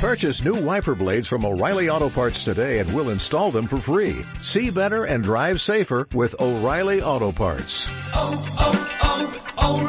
Purchase new wiper blades from O'Reilly Auto Parts today and we'll install them for free. See better and drive safer with O'Reilly Auto Parts. Oh, oh, oh,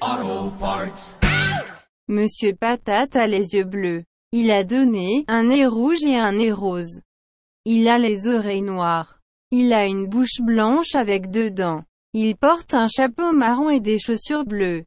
O'Reilly Auto Parts. Monsieur Patate a les yeux bleus. Il a donné un nez rouge et un nez rose. Il a les oreilles noires. Il a une bouche blanche avec deux dents. Il porte un chapeau marron et des chaussures bleues.